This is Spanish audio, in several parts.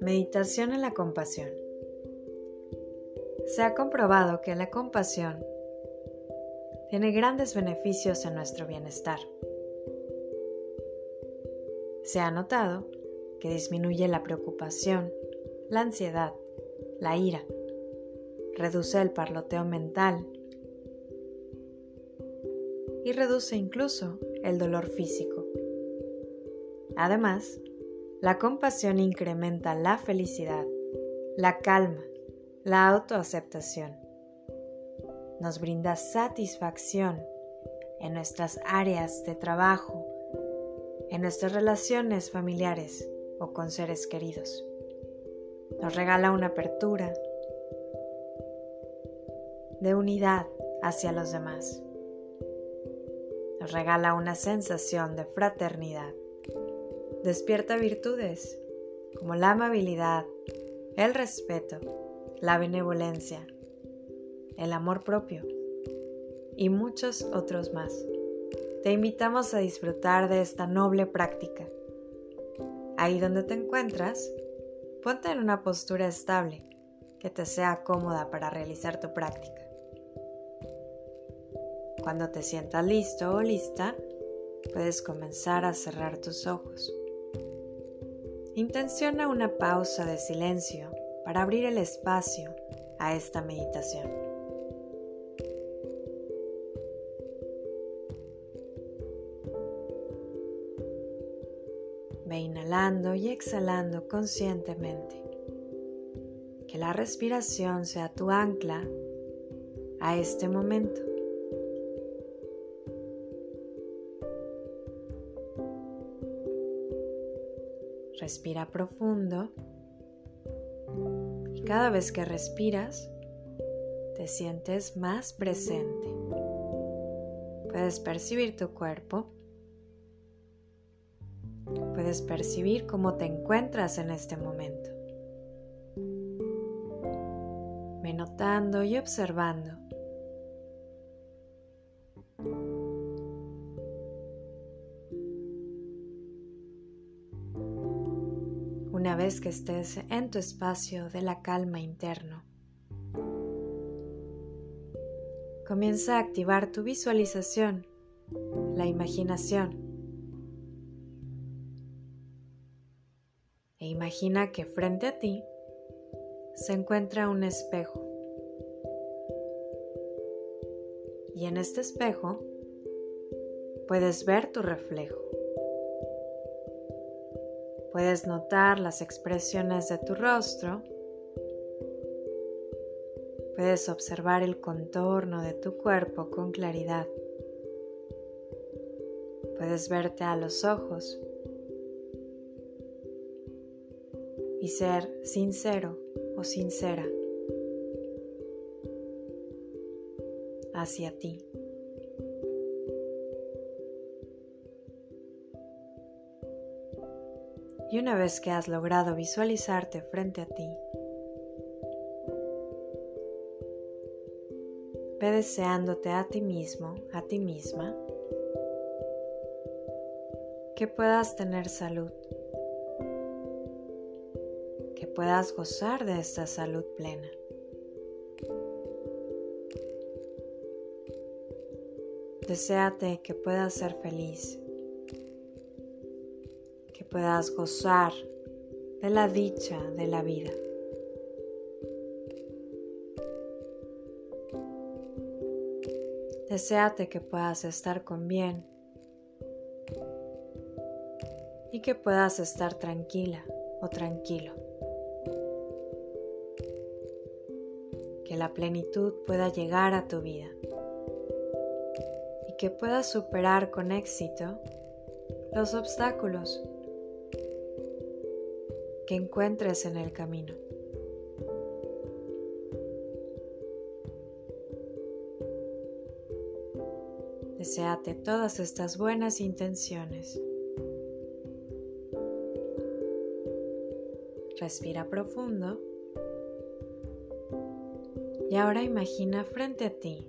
Meditación en la compasión. Se ha comprobado que la compasión tiene grandes beneficios en nuestro bienestar. Se ha notado que disminuye la preocupación, la ansiedad, la ira, reduce el parloteo mental y reduce incluso el dolor físico. Además, la compasión incrementa la felicidad, la calma, la autoaceptación. Nos brinda satisfacción en nuestras áreas de trabajo, en nuestras relaciones familiares o con seres queridos. Nos regala una apertura de unidad hacia los demás. Regala una sensación de fraternidad despierta virtudes como la amabilidad, el respeto, la benevolencia, el amor propio y muchos otros más. Te invitamos a disfrutar de esta noble práctica. Ahí donde te encuentras, ponte en una postura estable que te sea cómoda para realizar tu práctica. Cuando te sientas listo o lista, puedes comenzar a cerrar tus ojos. Intenciona una pausa de silencio para abrir el espacio a esta meditación. Ve inhalando y exhalando conscientemente. Que la respiración sea tu ancla a este momento. Respira profundo y cada vez que respiras te sientes más presente. Puedes percibir tu cuerpo. Puedes percibir cómo te encuentras en este momento. Ve notando y observando una vez que estés en tu espacio de la calma interno. Comienza a activar tu visualización, la imaginación. E imagina que frente a ti se encuentra un espejo. Y en este espejo puedes ver tu reflejo. Puedes notar las expresiones de tu rostro. Puedes observar el contorno de tu cuerpo con claridad. Puedes verte a los ojos y ser sincero o sincera hacia ti. Y una vez que has logrado visualizarte frente a ti, ve deseándote a ti mismo, a ti misma, que puedas tener salud, que puedas gozar de esta salud plena. Deseate que puedas ser feliz, puedas gozar de la dicha de la vida. Deseate que puedas estar con bien y que puedas estar tranquila o tranquilo. Que la plenitud pueda llegar a tu vida y que puedas superar con éxito los obstáculos que encuentres en el camino. Deseate todas estas buenas intenciones. Respira profundo. Y ahora imagina frente a ti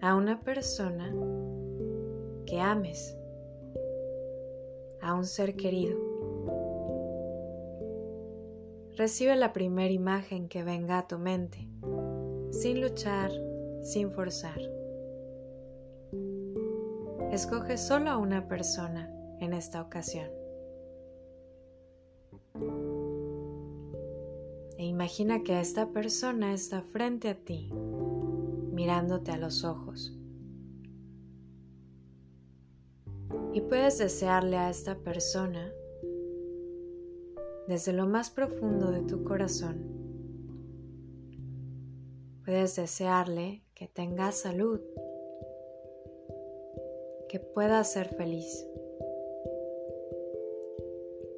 a una persona que ames, a un ser querido. Recibe la primera imagen que venga a tu mente, sin luchar, sin forzar. Escoge solo a una persona en esta ocasión. E imagina que esta persona está frente a ti, mirándote a los ojos. Y puedes desearle a esta persona desde lo más profundo de tu corazón. Puedes desearle que tenga salud, que pueda ser feliz,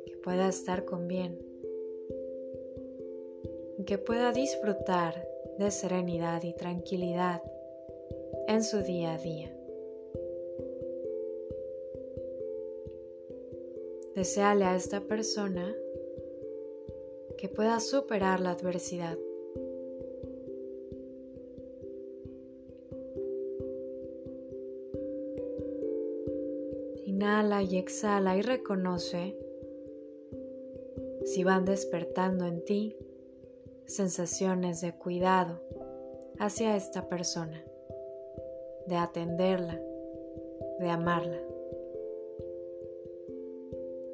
que pueda estar con bien, que pueda disfrutar de serenidad y tranquilidad en su día a día. Deseale a esta persona que pueda superar la adversidad. Inhala y exhala y reconoce si van despertando en ti sensaciones de cuidado hacia esta persona, de atenderla, de amarla.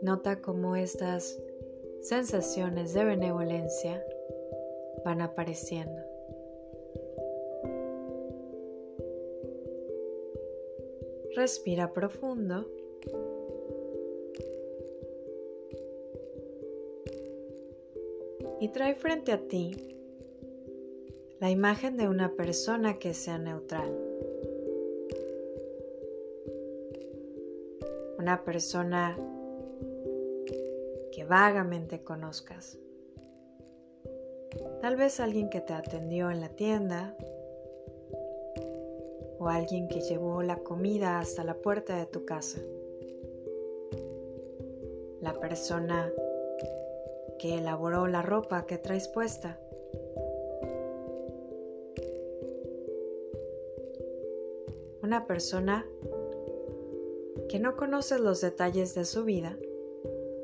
Nota cómo estas sensaciones de benevolencia van apareciendo. Respira profundo. Y trae frente a ti la imagen de una persona que sea neutral. Una persona vagamente conozcas. Tal vez alguien que te atendió en la tienda o alguien que llevó la comida hasta la puerta de tu casa. La persona que elaboró la ropa que traes puesta. Una persona que no conoces los detalles de su vida,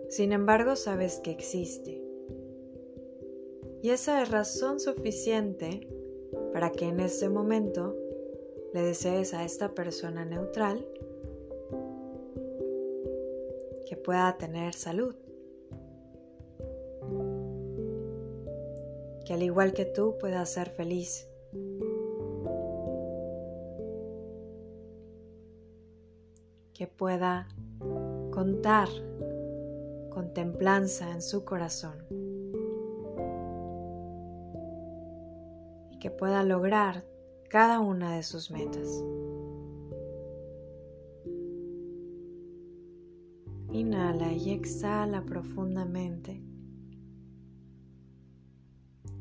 sin embargo sabes que existe. Y esa es razón suficiente para que en este momento le desees a esta persona neutral que pueda tener salud. Que al igual que tú pueda ser feliz. Que pueda contar con templanza en su corazón. Y que pueda lograr cada una de sus metas. Inhala y exhala profundamente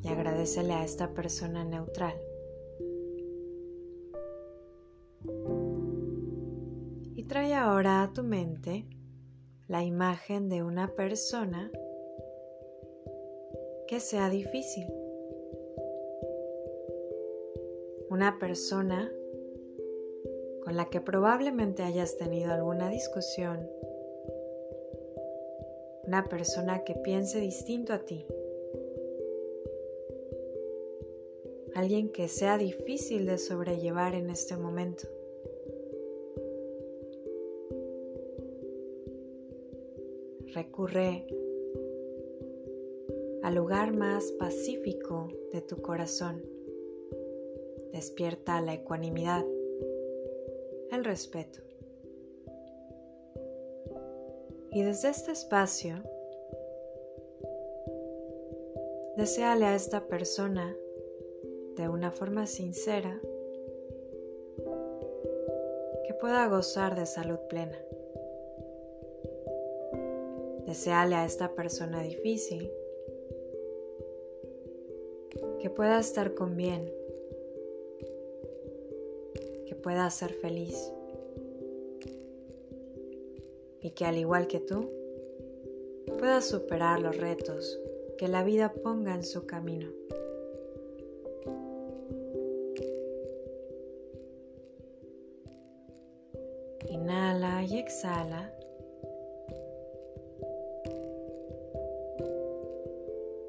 y agradecele a esta persona neutral. Y trae ahora a tu mente la imagen de una persona que sea difícil. una persona con la que probablemente hayas tenido alguna discusión, una persona que piense distinto a ti, alguien que sea difícil de sobrellevar en este momento. Recurre al lugar más pacífico de tu corazón despierta la ecuanimidad, el respeto. Y desde este espacio, deseale a esta persona de una forma sincera que pueda gozar de salud plena. Deseale a esta persona difícil que pueda estar con bien pueda ser feliz y que al igual que tú pueda superar los retos que la vida ponga en su camino. Inhala y exhala.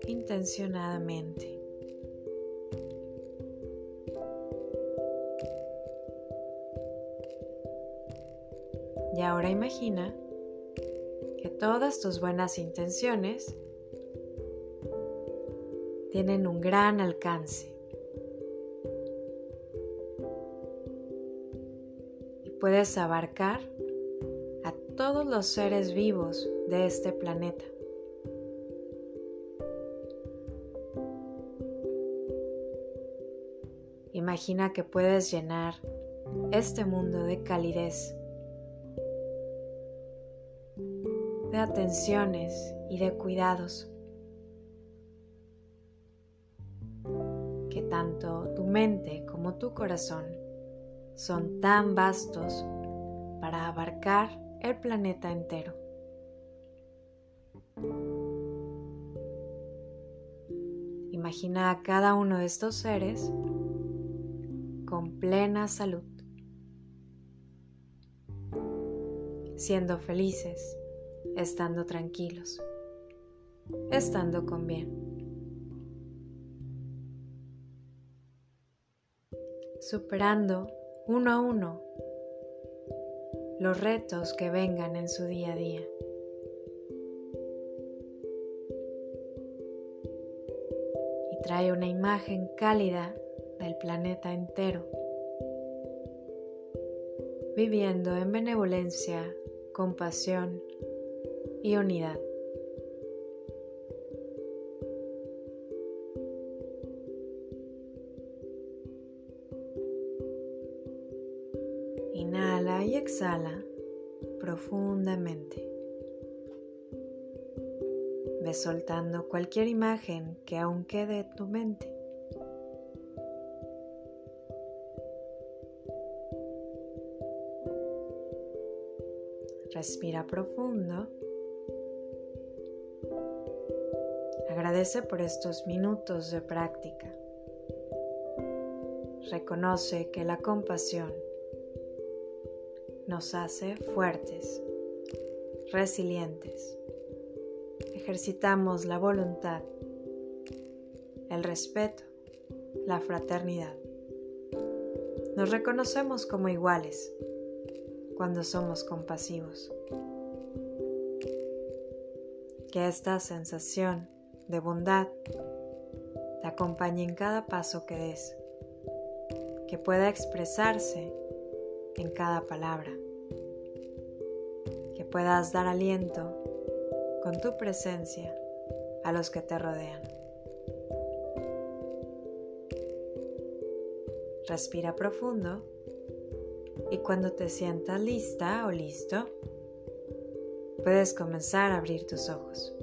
Intencionadamente. Y ahora imagina que todas tus buenas intenciones tienen un gran alcance. Y puedes abarcar a todos los seres vivos de este planeta. Imagina que puedes llenar este mundo de calidez, de atenciones y de cuidados. Que tanto tu mente como tu corazón son tan vastos para abarcar el planeta entero. Imagina a cada uno de estos seres plena salud, siendo felices, estando tranquilos, estando con bien. Superando uno a uno los retos que vengan en su día a día. Y trae una imagen cálida del planeta entero, viviendo en benevolencia, compasión y unidad. Inhala y exhala profundamente. Ve soltando cualquier imagen que aún quede en tu mente. Respira profundo. Agradece por estos minutos de práctica. Reconoce que la compasión nos hace fuertes, resilientes. Ejercitamos la voluntad, el respeto, la fraternidad. Nos reconocemos como iguales cuando somos compasivos. Que esta sensación de bondad te acompañe en cada paso que des, que pueda expresarse en cada palabra, que puedas dar aliento con tu presencia a los que te rodean. Respira profundo y cuando te sientas lista o listo, puedes comenzar a abrir tus ojos.